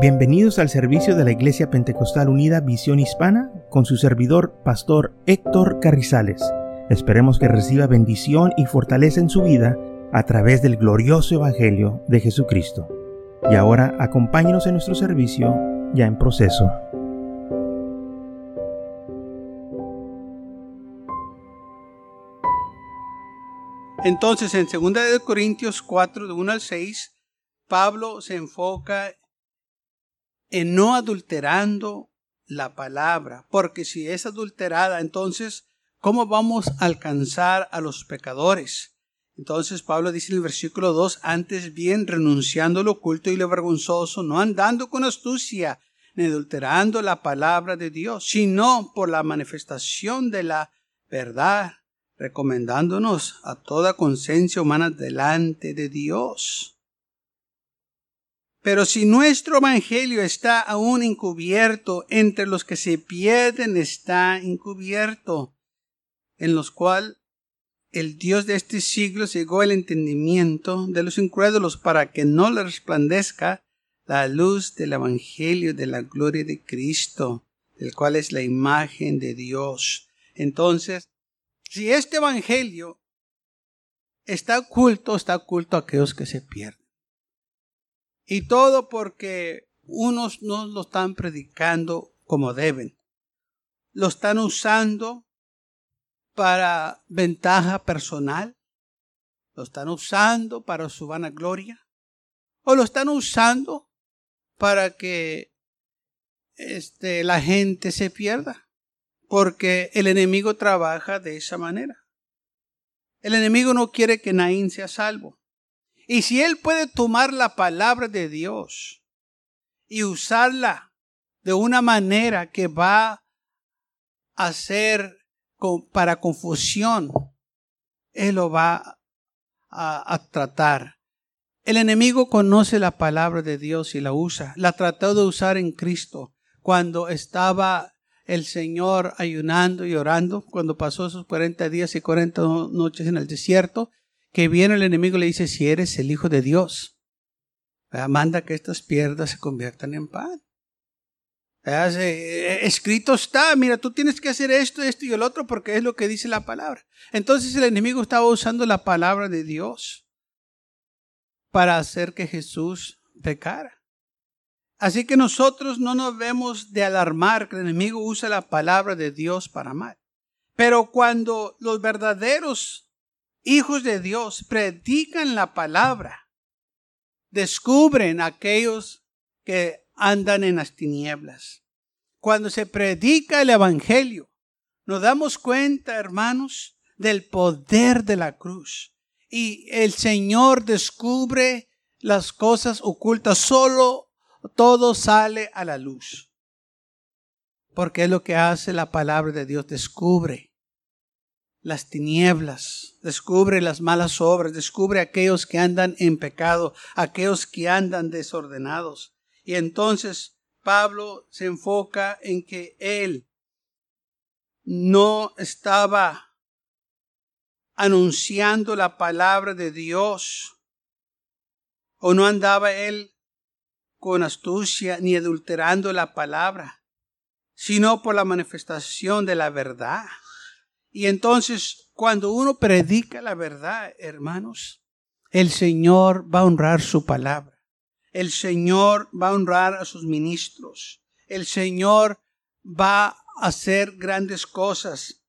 Bienvenidos al servicio de la Iglesia Pentecostal Unida Visión Hispana con su servidor, Pastor Héctor Carrizales. Esperemos que reciba bendición y fortaleza en su vida a través del glorioso Evangelio de Jesucristo. Y ahora acompáñenos en nuestro servicio ya en proceso. Entonces, en 2 Corintios 4, de 1 al 6, Pablo se enfoca en no adulterando la palabra, porque si es adulterada, entonces, ¿cómo vamos a alcanzar a los pecadores? Entonces Pablo dice en el versículo 2, antes bien renunciando lo oculto y lo vergonzoso, no andando con astucia, ni adulterando la palabra de Dios, sino por la manifestación de la verdad, recomendándonos a toda conciencia humana delante de Dios. Pero si nuestro evangelio está aún encubierto, entre los que se pierden está encubierto, en los cuales el Dios de este siglo cegó el entendimiento de los incrédulos para que no le resplandezca la luz del evangelio de la gloria de Cristo, el cual es la imagen de Dios. Entonces, si este evangelio está oculto, está oculto a aquellos que se pierden. Y todo porque unos no lo están predicando como deben. Lo están usando para ventaja personal. Lo están usando para su vanagloria. O lo están usando para que este, la gente se pierda. Porque el enemigo trabaja de esa manera. El enemigo no quiere que Naín sea salvo. Y si Él puede tomar la palabra de Dios y usarla de una manera que va a ser para confusión, Él lo va a, a tratar. El enemigo conoce la palabra de Dios y la usa. La trató de usar en Cristo cuando estaba el Señor ayunando y orando, cuando pasó esos 40 días y 40 noches en el desierto que viene el enemigo y le dice, si eres el Hijo de Dios, manda que estas piedras se conviertan en pan. Eh, escrito está, mira, tú tienes que hacer esto, esto y el otro porque es lo que dice la palabra. Entonces el enemigo estaba usando la palabra de Dios para hacer que Jesús pecara. Así que nosotros no nos vemos de alarmar que el enemigo usa la palabra de Dios para mal. Pero cuando los verdaderos hijos de Dios predican la palabra, descubren aquellos que andan en las tinieblas. Cuando se predica el Evangelio, nos damos cuenta, hermanos, del poder de la cruz. Y el Señor descubre las cosas ocultas. Solo todo sale a la luz. Porque es lo que hace la palabra de Dios. Descubre las tinieblas, descubre las malas obras, descubre aquellos que andan en pecado, aquellos que andan desordenados. Y entonces Pablo se enfoca en que él no estaba anunciando la palabra de Dios o no andaba él con astucia ni adulterando la palabra, sino por la manifestación de la verdad. Y entonces, cuando uno predica la verdad, hermanos, el Señor va a honrar su palabra. El Señor va a honrar a sus ministros. El Señor va a hacer grandes cosas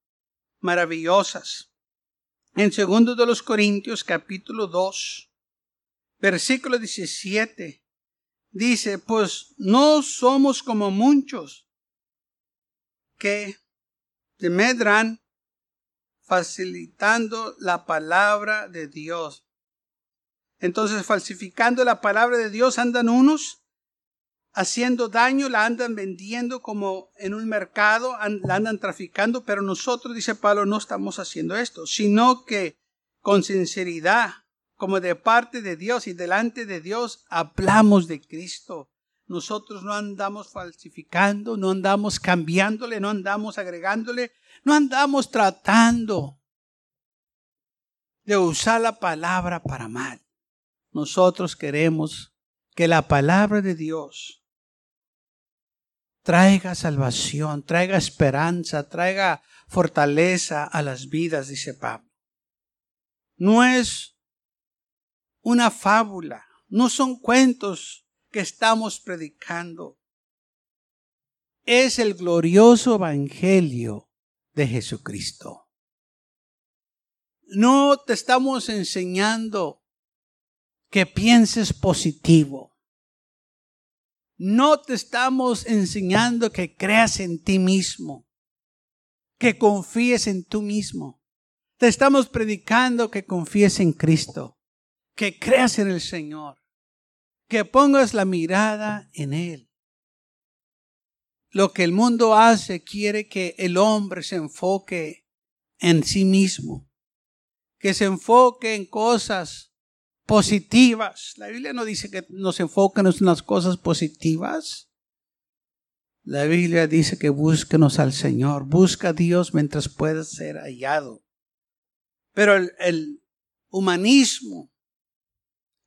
maravillosas. En segundo de los Corintios capítulo 2, versículo 17, dice, pues no somos como muchos que medran facilitando la palabra de Dios. Entonces, falsificando la palabra de Dios andan unos, haciendo daño, la andan vendiendo como en un mercado, la andan traficando, pero nosotros, dice Pablo, no estamos haciendo esto, sino que con sinceridad, como de parte de Dios y delante de Dios, hablamos de Cristo. Nosotros no andamos falsificando, no andamos cambiándole, no andamos agregándole, no andamos tratando de usar la palabra para mal. Nosotros queremos que la palabra de Dios traiga salvación, traiga esperanza, traiga fortaleza a las vidas, dice Pablo. No es una fábula, no son cuentos que estamos predicando. Es el glorioso evangelio de Jesucristo. No te estamos enseñando que pienses positivo. No te estamos enseñando que creas en ti mismo, que confíes en tú mismo. Te estamos predicando que confíes en Cristo, que creas en el Señor, que pongas la mirada en Él. Lo que el mundo hace quiere que el hombre se enfoque en sí mismo, que se enfoque en cosas positivas. La Biblia no dice que nos enfoquemos en las cosas positivas. La Biblia dice que búsquenos al Señor. Busca a Dios mientras pueda ser hallado. Pero el, el humanismo,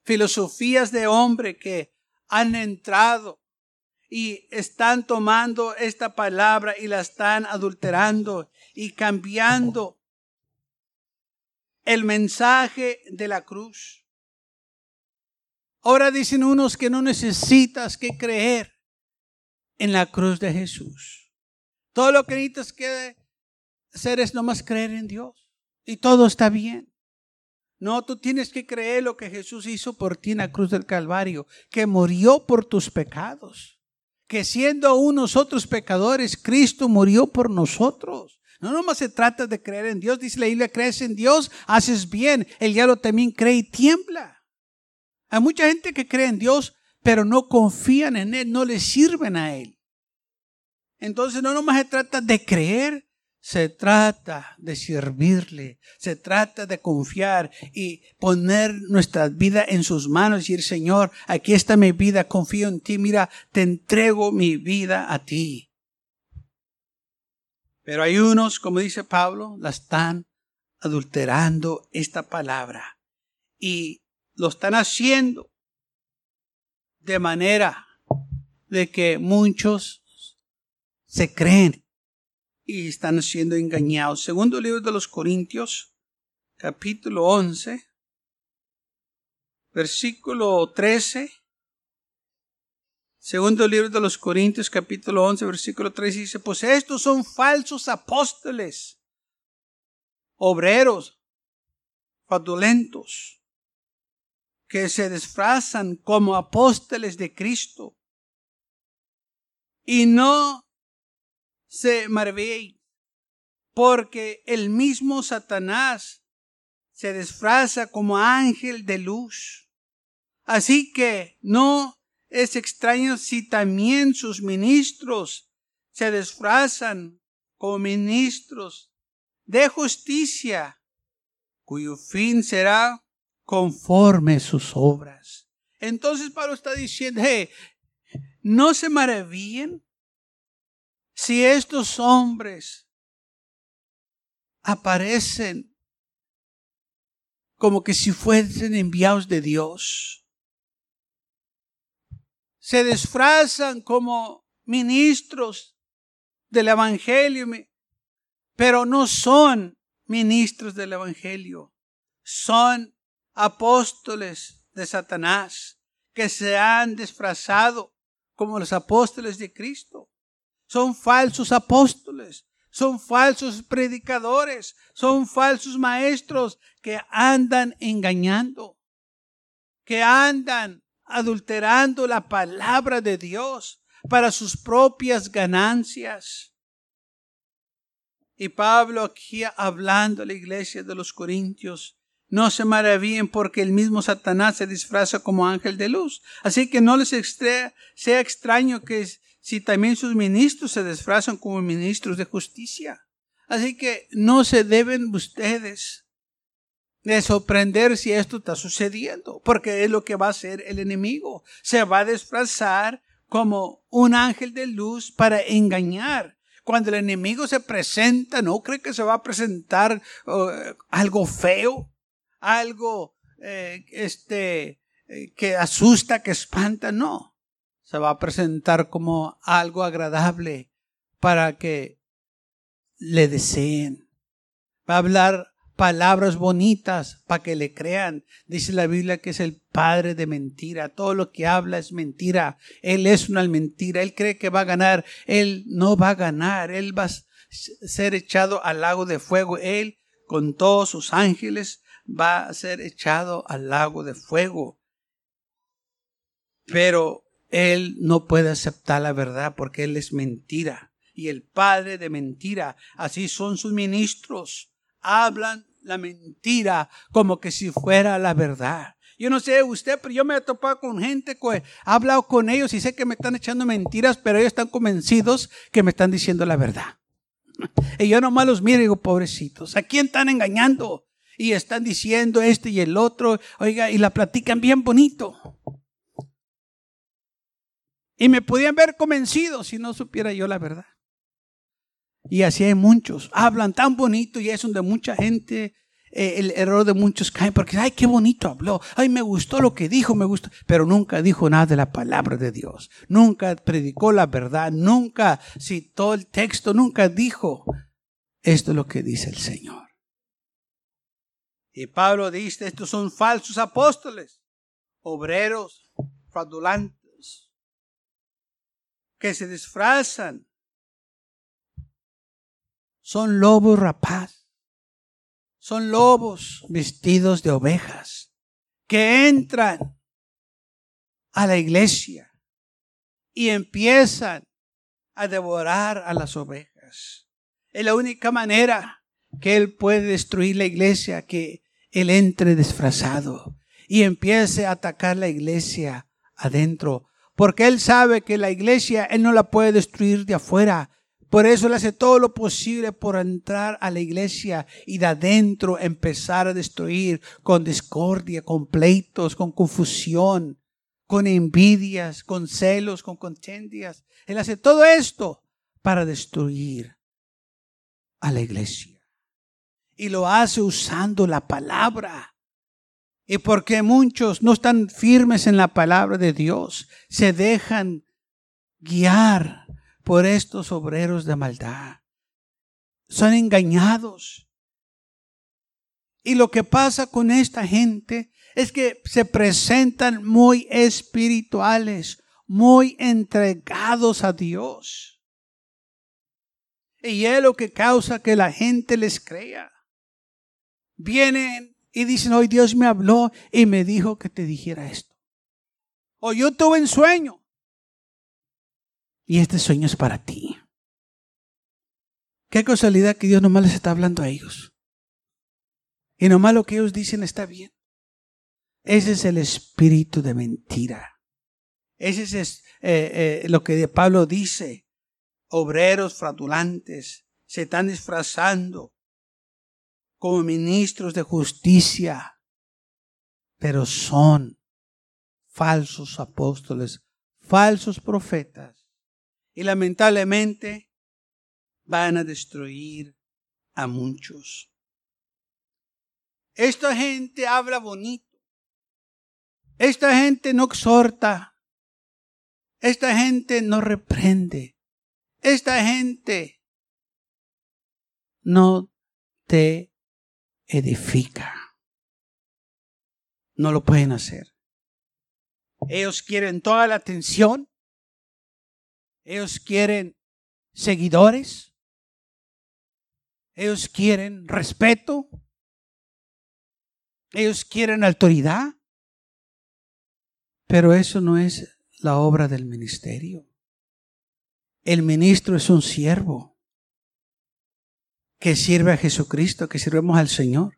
filosofías de hombre que han entrado y están tomando esta palabra y la están adulterando y cambiando el mensaje de la cruz. Ahora dicen unos que no necesitas que creer en la cruz de Jesús. Todo lo que necesitas que hacer es nomás creer en Dios. Y todo está bien. No, tú tienes que creer lo que Jesús hizo por ti en la cruz del Calvario, que murió por tus pecados, que siendo aún nosotros pecadores, Cristo murió por nosotros. No nomás se trata de creer en Dios, dice la Biblia, crees en Dios, haces bien, el diablo también cree y tiembla. Hay mucha gente que cree en Dios, pero no confían en Él, no le sirven a Él. Entonces no nomás se trata de creer, se trata de servirle, se trata de confiar y poner nuestra vida en sus manos y decir, Señor, aquí está mi vida, confío en ti, mira, te entrego mi vida a ti. Pero hay unos, como dice Pablo, la están adulterando esta palabra y lo están haciendo de manera de que muchos se creen y están siendo engañados. Segundo libro de los Corintios, capítulo 11, versículo 13. Segundo libro de los Corintios, capítulo 11, versículo 13 dice, pues estos son falsos apóstoles, obreros, fraudulentos que se disfrazan como apóstoles de Cristo. Y no se maravillen, porque el mismo Satanás se disfraza como ángel de luz. Así que no es extraño si también sus ministros se disfrazan como ministros de justicia, cuyo fin será conforme sus obras. Entonces Pablo está diciendo, hey, no se maravillen si estos hombres aparecen como que si fuesen enviados de Dios. Se disfrazan como ministros del Evangelio, pero no son ministros del Evangelio. Son apóstoles de Satanás que se han disfrazado como los apóstoles de Cristo. Son falsos apóstoles, son falsos predicadores, son falsos maestros que andan engañando, que andan adulterando la palabra de Dios para sus propias ganancias. Y Pablo aquí hablando a la iglesia de los Corintios, no se maravillen porque el mismo Satanás se disfraza como ángel de luz. Así que no les sea extraño que si también sus ministros se disfrazan como ministros de justicia. Así que no se deben ustedes de sorprender si esto está sucediendo, porque es lo que va a hacer el enemigo. Se va a disfrazar como un ángel de luz para engañar. Cuando el enemigo se presenta, no cree que se va a presentar uh, algo feo algo eh, este, eh, que asusta, que espanta, no. Se va a presentar como algo agradable para que le deseen. Va a hablar palabras bonitas para que le crean. Dice la Biblia que es el padre de mentira. Todo lo que habla es mentira. Él es una mentira. Él cree que va a ganar. Él no va a ganar. Él va a ser echado al lago de fuego. Él con todos sus ángeles va a ser echado al lago de fuego. Pero él no puede aceptar la verdad porque él es mentira y el padre de mentira. Así son sus ministros. Hablan la mentira como que si fuera la verdad. Yo no sé usted, pero yo me he topado con gente he hablado con ellos y sé que me están echando mentiras, pero ellos están convencidos que me están diciendo la verdad. Y yo nomás los miro y digo, pobrecitos, ¿a quién están engañando? Y están diciendo este y el otro, oiga, y la platican bien bonito. Y me podían ver convencido si no supiera yo la verdad. Y así hay muchos. Hablan tan bonito y es donde mucha gente, eh, el error de muchos cae porque, ay, qué bonito habló. Ay, me gustó lo que dijo, me gustó. Pero nunca dijo nada de la palabra de Dios. Nunca predicó la verdad. Nunca citó el texto. Nunca dijo, esto es lo que dice el Señor. Y Pablo dice, estos son falsos apóstoles, obreros, fraudulentos que se disfrazan. Son lobos rapaz. Son lobos vestidos de ovejas que entran a la iglesia y empiezan a devorar a las ovejas. Es la única manera que Él puede destruir la iglesia, que Él entre disfrazado y empiece a atacar la iglesia adentro porque Él sabe que la iglesia Él no la puede destruir de afuera. Por eso Él hace todo lo posible por entrar a la iglesia y de adentro empezar a destruir con discordia, con pleitos, con confusión, con envidias, con celos, con contendias. Él hace todo esto para destruir a la iglesia. Y lo hace usando la palabra. Y porque muchos no están firmes en la palabra de Dios, se dejan guiar por estos obreros de maldad. Son engañados. Y lo que pasa con esta gente es que se presentan muy espirituales, muy entregados a Dios. Y es lo que causa que la gente les crea. Vienen y dicen, hoy Dios me habló y me dijo que te dijera esto. O yo tuve un sueño. Y este sueño es para ti. Qué casualidad que Dios nomás les está hablando a ellos. Y nomás lo que ellos dicen está bien. Ese es el espíritu de mentira. Ese es eh, eh, lo que Pablo dice. Obreros fraudulantes se están disfrazando como ministros de justicia, pero son falsos apóstoles, falsos profetas. Y lamentablemente van a destruir a muchos. Esta gente habla bonito. Esta gente no exhorta. Esta gente no reprende. Esta gente no te edifica. No lo pueden hacer. Ellos quieren toda la atención. Ellos quieren seguidores. Ellos quieren respeto. Ellos quieren autoridad. Pero eso no es la obra del ministerio. El ministro es un siervo que sirve a Jesucristo, que sirvemos al Señor.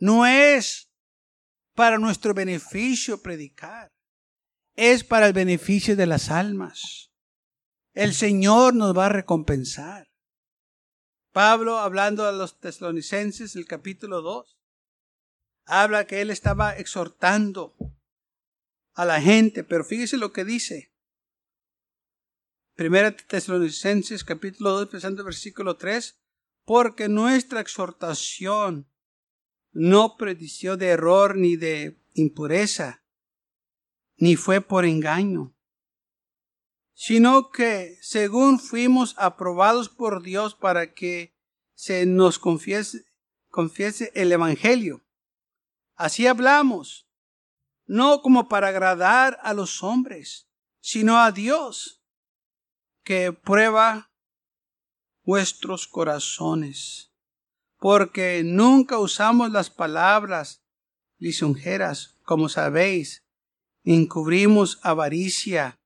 No es para nuestro beneficio predicar, es para el beneficio de las almas. El Señor nos va a recompensar. Pablo, hablando a los tesalonicenses, el capítulo 2, habla que él estaba exhortando a la gente, pero fíjese lo que dice. Primera Tesalonicenses capítulo 2, empezando versículo 3, porque nuestra exhortación no predició de error ni de impureza, ni fue por engaño, sino que según fuimos aprobados por Dios para que se nos confiese, confiese el Evangelio. Así hablamos, no como para agradar a los hombres, sino a Dios, que prueba vuestros corazones, porque nunca usamos las palabras lisonjeras, como sabéis, encubrimos avaricia.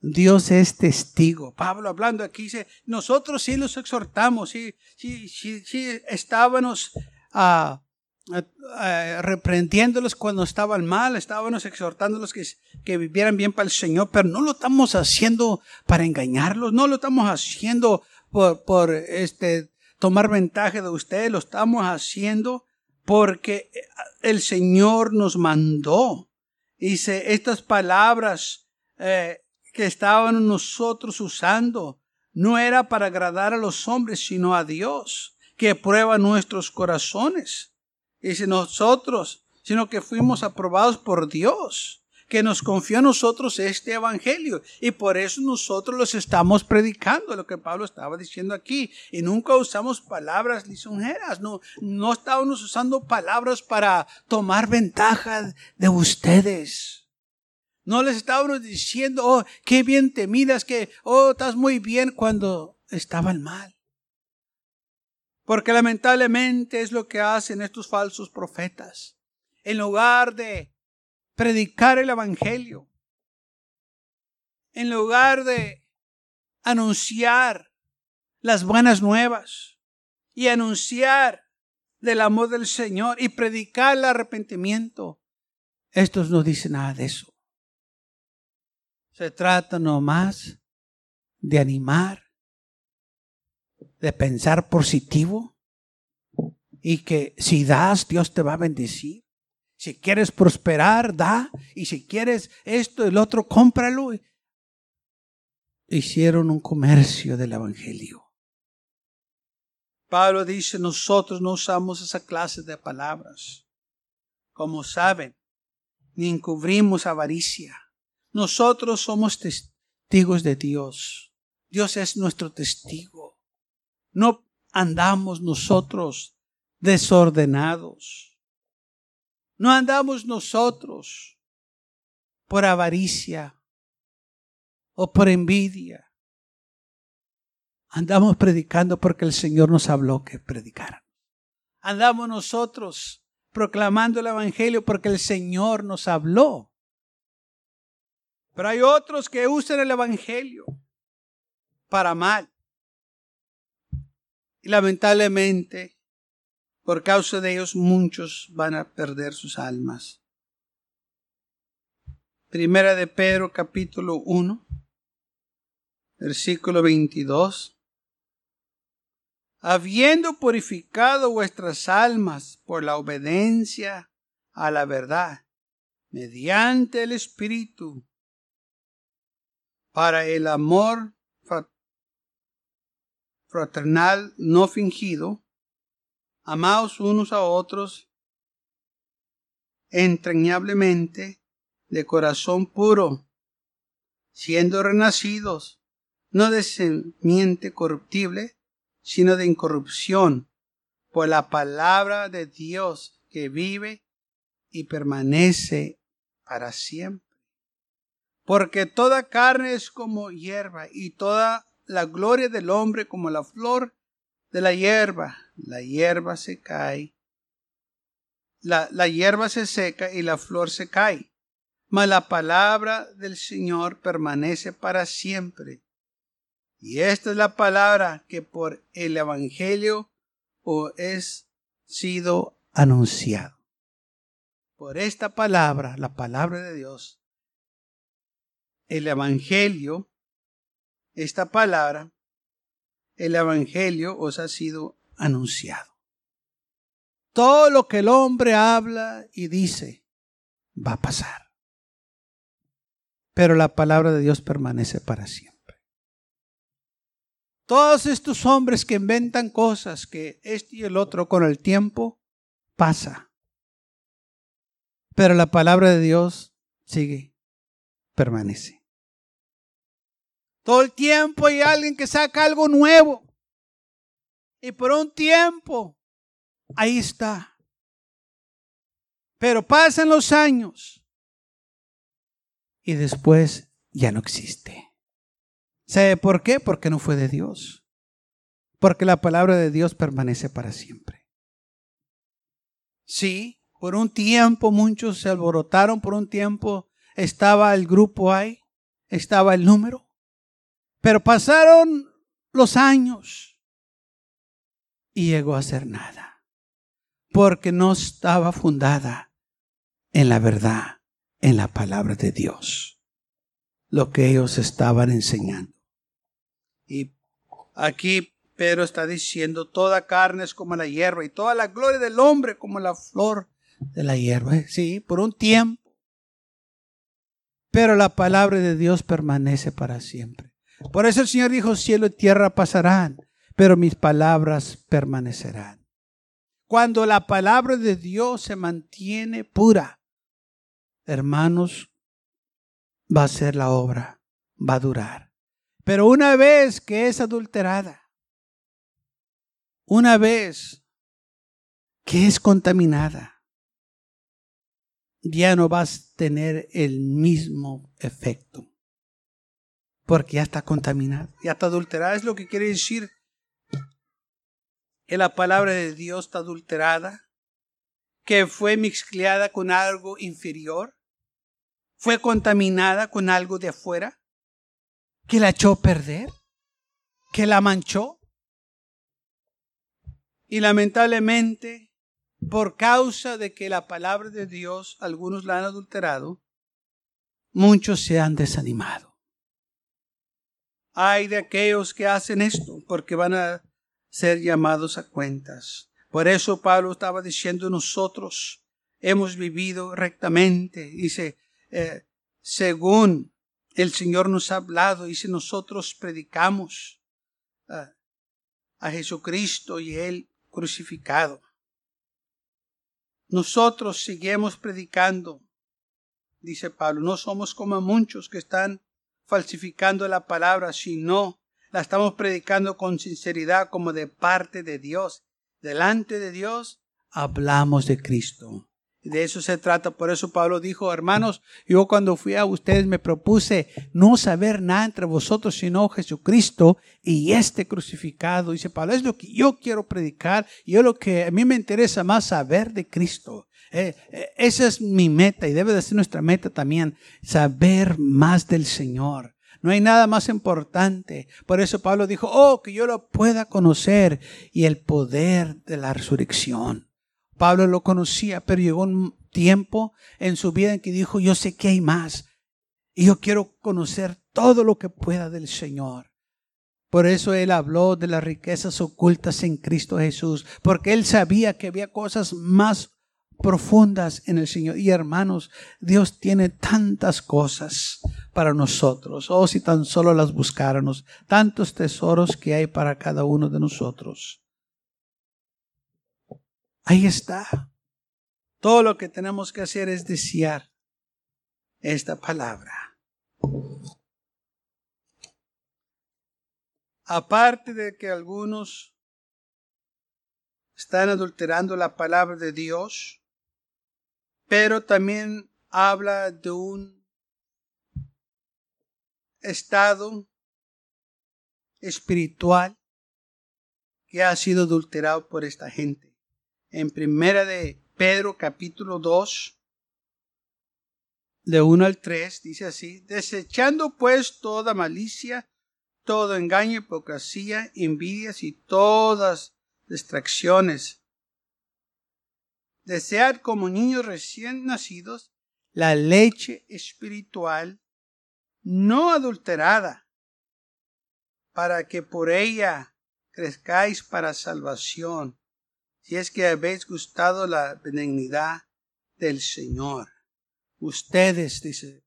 Dios es testigo. Pablo hablando aquí dice, nosotros sí los exhortamos, sí, sí, sí, sí estábamos uh, reprendiéndolos cuando estaban mal, estábamos exhortándolos que, que vivieran bien para el Señor, pero no lo estamos haciendo para engañarlos, no lo estamos haciendo por, por este, tomar ventaja de ustedes, lo estamos haciendo porque el Señor nos mandó. Dice, estas palabras eh, que estábamos nosotros usando no era para agradar a los hombres, sino a Dios, que prueba nuestros corazones. Dice nosotros, sino que fuimos aprobados por Dios que nos confió a nosotros este evangelio y por eso nosotros los estamos predicando, lo que Pablo estaba diciendo aquí. Y nunca usamos palabras lisonjeras, no, no estábamos usando palabras para tomar ventaja de ustedes. No les estábamos diciendo, oh, qué bien te miras, que, oh, estás muy bien cuando estaban mal. Porque lamentablemente es lo que hacen estos falsos profetas. En lugar de predicar el Evangelio, en lugar de anunciar las buenas nuevas y anunciar del amor del Señor y predicar el arrepentimiento, estos no dicen nada de eso. Se trata nomás de animar, de pensar positivo y que si das, Dios te va a bendecir. Si quieres prosperar, da. Y si quieres esto, el otro, cómpralo. Hicieron un comercio del Evangelio. Pablo dice, nosotros no usamos esa clase de palabras. Como saben, ni encubrimos avaricia. Nosotros somos testigos de Dios. Dios es nuestro testigo. No andamos nosotros desordenados. No andamos nosotros por avaricia o por envidia. Andamos predicando porque el Señor nos habló que predicaran. Andamos nosotros proclamando el Evangelio porque el Señor nos habló. Pero hay otros que usan el Evangelio para mal. Y lamentablemente por causa de ellos muchos van a perder sus almas. Primera de Pedro capítulo 1, versículo 22. Habiendo purificado vuestras almas por la obediencia a la verdad, mediante el Espíritu, para el amor fraternal no fingido, amaos unos a otros entrañablemente de corazón puro, siendo renacidos, no de semiente corruptible, sino de incorrupción, por la palabra de Dios que vive y permanece para siempre. Porque toda carne es como hierba y toda la gloria del hombre como la flor de la hierba. La hierba se cae. La, la hierba se seca y la flor se cae. Mas la palabra del Señor permanece para siempre. Y esta es la palabra que por el Evangelio o es sido anunciado. Por esta palabra, la palabra de Dios, el Evangelio, esta palabra, el Evangelio os ha sido anunciado. Todo lo que el hombre habla y dice va a pasar. Pero la palabra de Dios permanece para siempre. Todos estos hombres que inventan cosas que este y el otro con el tiempo pasa. Pero la palabra de Dios sigue permanece. Todo el tiempo hay alguien que saca algo nuevo. Y por un tiempo, ahí está. Pero pasan los años y después ya no existe. ¿Sabe por qué? Porque no fue de Dios. Porque la palabra de Dios permanece para siempre. Sí, por un tiempo muchos se alborotaron, por un tiempo estaba el grupo ahí, estaba el número, pero pasaron los años y llegó a ser nada, porque no estaba fundada en la verdad, en la palabra de Dios, lo que ellos estaban enseñando. Y aquí Pedro está diciendo, toda carne es como la hierba y toda la gloria del hombre como la flor de la hierba. Sí, por un tiempo. Pero la palabra de Dios permanece para siempre. Por eso el Señor dijo, cielo y tierra pasarán, pero mis palabras permanecerán. Cuando la palabra de Dios se mantiene pura, hermanos, va a ser la obra, va a durar. Pero una vez que es adulterada, una vez que es contaminada, ya no vas a tener el mismo efecto. Porque ya está contaminada, ya está adulterada. Es lo que quiere decir que la palabra de Dios está adulterada, que fue mezclada con algo inferior, fue contaminada con algo de afuera, que la echó a perder, que la manchó. Y lamentablemente, por causa de que la palabra de Dios algunos la han adulterado, muchos se han desanimado. Hay de aquellos que hacen esto porque van a ser llamados a cuentas. Por eso Pablo estaba diciendo nosotros hemos vivido rectamente, dice, eh, según el Señor nos ha hablado, si nosotros predicamos eh, a Jesucristo y Él crucificado. Nosotros seguimos predicando, dice Pablo, no somos como muchos que están falsificando la palabra, sino la estamos predicando con sinceridad como de parte de Dios. Delante de Dios hablamos de Cristo. De eso se trata. Por eso Pablo dijo, hermanos, yo cuando fui a ustedes me propuse no saber nada entre vosotros sino Jesucristo y este crucificado. Dice Pablo, es lo que yo quiero predicar. Y yo lo que a mí me interesa más saber de Cristo. Eh, eh, esa es mi meta y debe de ser nuestra meta también, saber más del Señor. No hay nada más importante. Por eso Pablo dijo, oh, que yo lo pueda conocer y el poder de la resurrección. Pablo lo conocía, pero llegó un tiempo en su vida en que dijo, yo sé que hay más y yo quiero conocer todo lo que pueda del Señor. Por eso él habló de las riquezas ocultas en Cristo Jesús, porque él sabía que había cosas más profundas en el Señor. Y hermanos, Dios tiene tantas cosas para nosotros. Oh, si tan solo las buscáramos, tantos tesoros que hay para cada uno de nosotros. Ahí está. Todo lo que tenemos que hacer es desear esta palabra. Aparte de que algunos están adulterando la palabra de Dios, pero también habla de un estado espiritual que ha sido adulterado por esta gente en primera de Pedro capítulo 2, de 1 al 3, dice así, desechando pues toda malicia, todo engaño, hipocresía, envidias y todas distracciones. Desead como niños recién nacidos la leche espiritual no adulterada, para que por ella crezcáis para salvación si es que habéis gustado la benignidad del Señor. Ustedes, dice,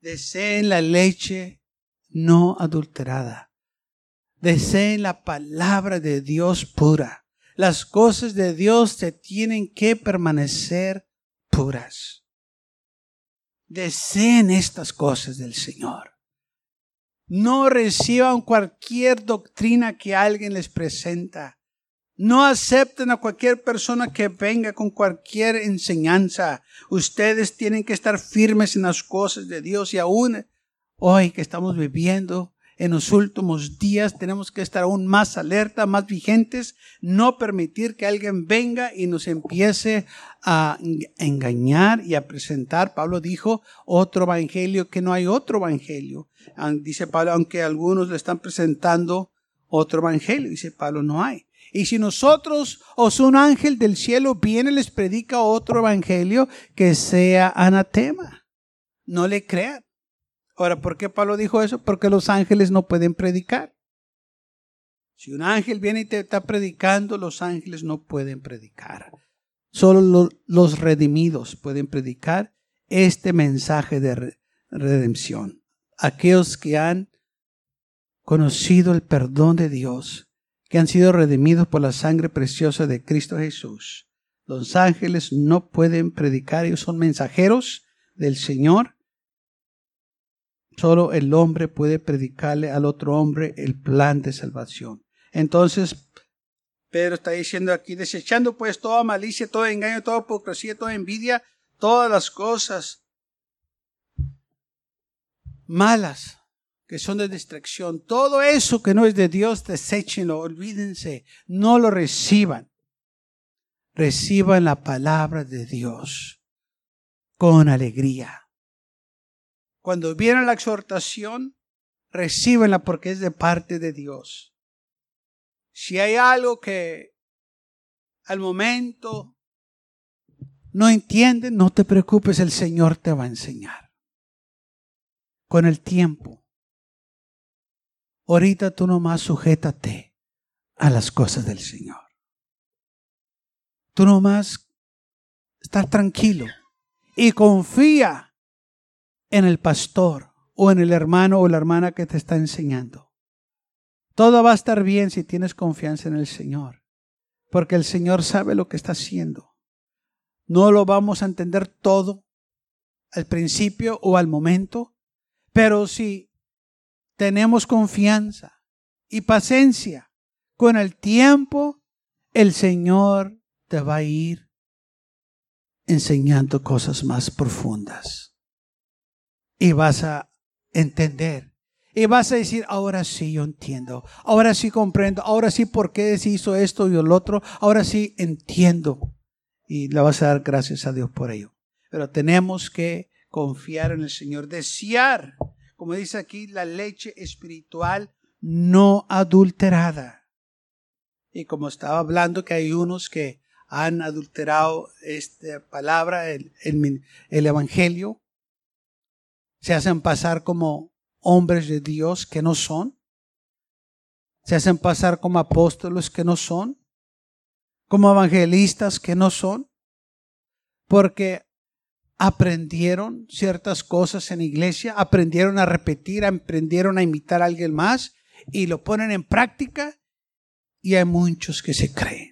deseen la leche no adulterada. Deseen la palabra de Dios pura. Las cosas de Dios se tienen que permanecer puras. Deseen estas cosas del Señor. No reciban cualquier doctrina que alguien les presenta. No acepten a cualquier persona que venga con cualquier enseñanza. Ustedes tienen que estar firmes en las cosas de Dios y aún hoy que estamos viviendo en los últimos días tenemos que estar aún más alerta, más vigentes, no permitir que alguien venga y nos empiece a engañar y a presentar. Pablo dijo otro evangelio que no hay otro evangelio. Dice Pablo, aunque algunos le están presentando otro evangelio, dice Pablo, no hay. Y si nosotros o un ángel del cielo viene les predica otro evangelio que sea anatema, no le crean. Ahora, ¿por qué Pablo dijo eso? Porque los ángeles no pueden predicar. Si un ángel viene y te está predicando, los ángeles no pueden predicar. Solo los redimidos pueden predicar este mensaje de redención. Aquellos que han conocido el perdón de Dios, que han sido redimidos por la sangre preciosa de Cristo Jesús. Los ángeles no pueden predicar, ellos son mensajeros del Señor Solo el hombre puede predicarle al otro hombre el plan de salvación. Entonces, Pedro está diciendo aquí, desechando pues toda malicia, todo engaño, toda hipocresía, toda envidia, todas las cosas malas que son de distracción, todo eso que no es de Dios, deséchenlo, olvídense, no lo reciban. Reciban la palabra de Dios con alegría cuando viene la exhortación, recíbenla porque es de parte de Dios. Si hay algo que al momento no entienden, no te preocupes, el Señor te va a enseñar. Con el tiempo. Ahorita tú nomás sujétate a las cosas del Señor. Tú nomás estás tranquilo y confía en el pastor o en el hermano o la hermana que te está enseñando. Todo va a estar bien si tienes confianza en el Señor, porque el Señor sabe lo que está haciendo. No lo vamos a entender todo al principio o al momento, pero si tenemos confianza y paciencia, con el tiempo el Señor te va a ir enseñando cosas más profundas y vas a entender. Y vas a decir, ahora sí yo entiendo, ahora sí comprendo, ahora sí por qué se hizo esto y el otro, ahora sí entiendo. Y le vas a dar gracias a Dios por ello. Pero tenemos que confiar en el Señor, desear, como dice aquí, la leche espiritual no adulterada. Y como estaba hablando que hay unos que han adulterado esta palabra, el, el Evangelio, se hacen pasar como hombres de Dios que no son, se hacen pasar como apóstoles que no son, como evangelistas que no son, porque aprendieron ciertas cosas en iglesia, aprendieron a repetir, aprendieron a imitar a alguien más y lo ponen en práctica y hay muchos que se creen.